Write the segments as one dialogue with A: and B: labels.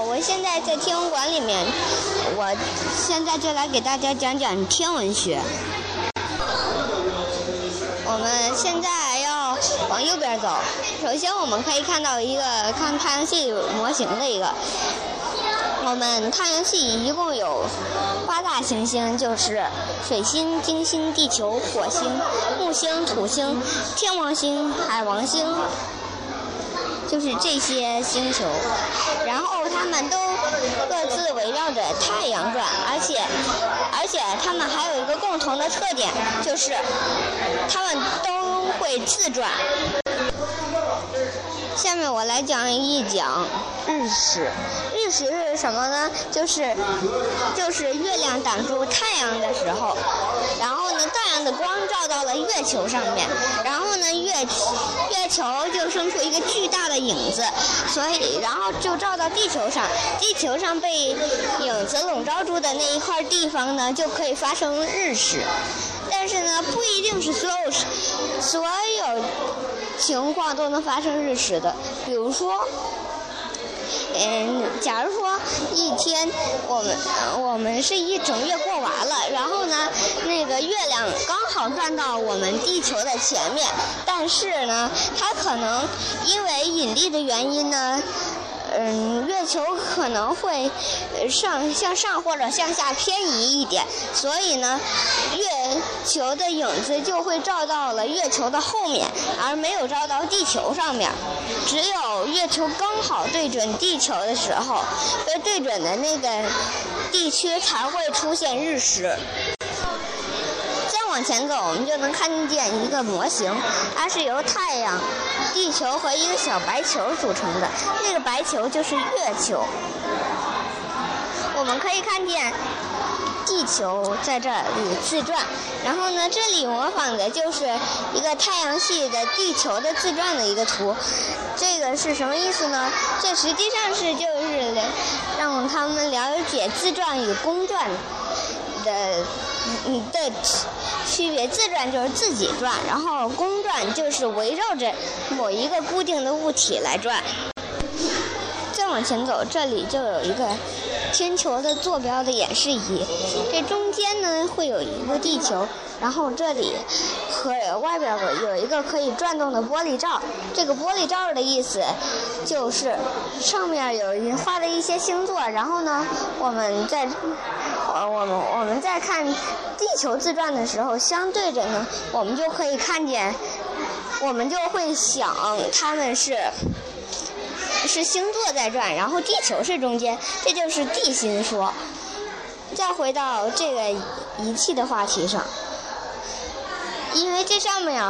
A: 我现在在天文馆里面，我现在就来给大家讲讲天文学。我们现在要往右边走，首先我们可以看到一个看太阳系模型的一个。我们太阳系一共有八大行星，就是水星、金星、地球、火星、木星、土星、天王星、海王星。就是这些星球，然后它们都各自围绕着太阳转，而且而且它们还有一个共同的特点，就是它们都会自转。下面我来讲一讲日食。日食是什么呢？就是就是月亮挡住太阳的时候，然后呢，太阳的光照到了月球上面，然后呢，月月球就生出一个巨大影子，所以然后就照到地球上，地球上被影子笼罩住的那一块地方呢，就可以发生日食。但是呢，不一定是所有所有情况都能发生日食的，比如说。嗯，假如说一天我们我们是一整月过完了，然后呢，月亮刚好转到我们地球的前面，但是呢，它可能因为引力的原因呢。嗯，月球可能会上向上或者向下偏移一点，所以呢，月球的影子就会照到了月球的后面，而没有照到地球上面。只有月球刚好对准地球的时候，被对准的那个地区才会出现日食。往前走，我们就能看见一个模型，它是由太阳、地球和一个小白球组成的。那个白球就是月球。我们可以看见地球在这里自转，然后呢，这里模仿的就是一个太阳系的地球的自转的一个图。这个是什么意思呢？这实际上是就是让他们了解自转与公转的嗯的。区别自转就是自己转，然后公转就是围绕着某一个固定的物体来转。再往前走，这里就有一个天球的坐标的演示仪，这中间呢会有一个地球，然后这里和外边有一个可以转动的玻璃罩。这个玻璃罩的意思就是上面有画了一些星座，然后呢，我们在。呃，我们我们在看地球自转的时候，相对着呢，我们就可以看见，我们就会想，他们是是星座在转，然后地球是中间，这就是地心说。再回到这个仪器的话题上，因为这上面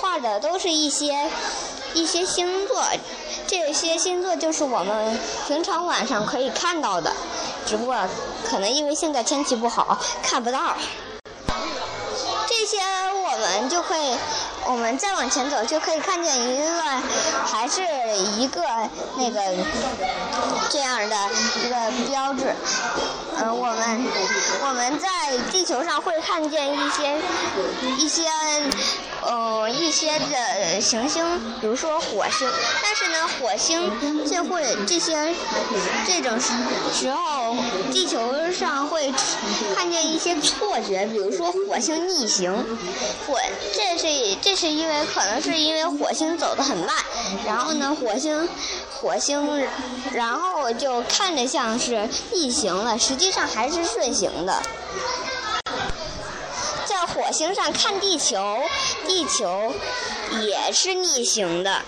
A: 画的都是一些一些星座，这些星座就是我们平常晚上可以看到的。只不过可能因为现在天气不好，看不到。这些我们就可以，我们再往前走就可以看见一个，还是一个那个这样的一个标志。嗯，我们我们在地球上会看见一些一些。呃，一些的行星，比如说火星，但是呢，火星就会这些这种时候，地球上会看见一些错觉，比如说火星逆行，火这是这是因为可能是因为火星走得很慢，然后呢，火星火星然后就看着像是逆行了，实际上还是顺行的。星上看地球，地球也是逆行的。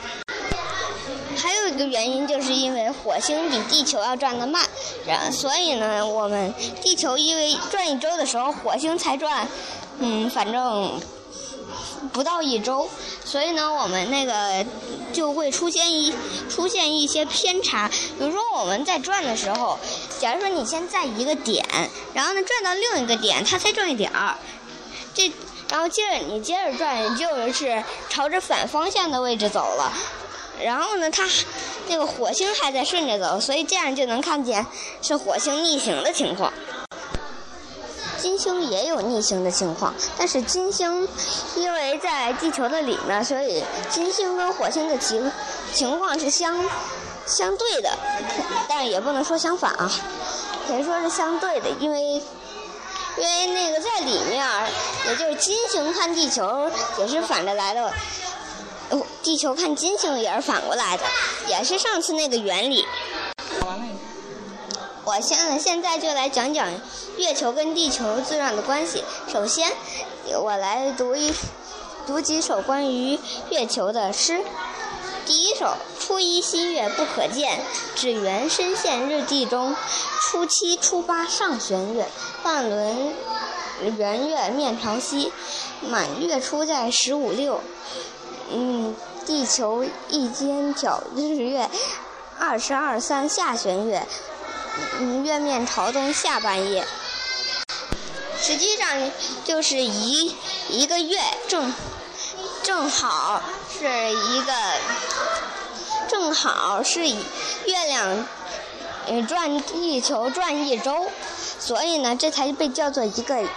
A: 还有一个原因，就是因为火星比地球要转得慢，然所以呢，我们地球因为转一周的时候，火星才转，嗯，反正不到一周，所以呢，我们那个就会出现一出现一些偏差。比如说我们在转的时候，假如说你先在一个点，然后呢转到另一个点，它才转一点儿。这，然后接着你接着转，就是朝着反方向的位置走了。然后呢，它那个火星还在顺着走，所以这样就能看见是火星逆行的情况。金星也有逆行的情况，但是金星因为在地球的里面，所以金星跟火星的情情况是相相对的，但也不能说相反啊，可以说是相对的，因为因为那个在里面，也就是金星看地球也是反着来的，哦，地球看金星也是反过来的，也是上次那个原理。我现在现在就来讲讲月球跟地球自转的关系。首先，我来读一读几首关于月球的诗。第一首：初一新月不可见，只缘身陷日地中。初七、初八上弦月，半轮圆月面朝西。满月出在十五六。嗯，地球一间角日月，二十二三下弦月。嗯，月面朝东下半夜。实际上就是一一个月正。正好是一个，正好是以月亮转地球转一周，所以呢，这才被叫做一个月。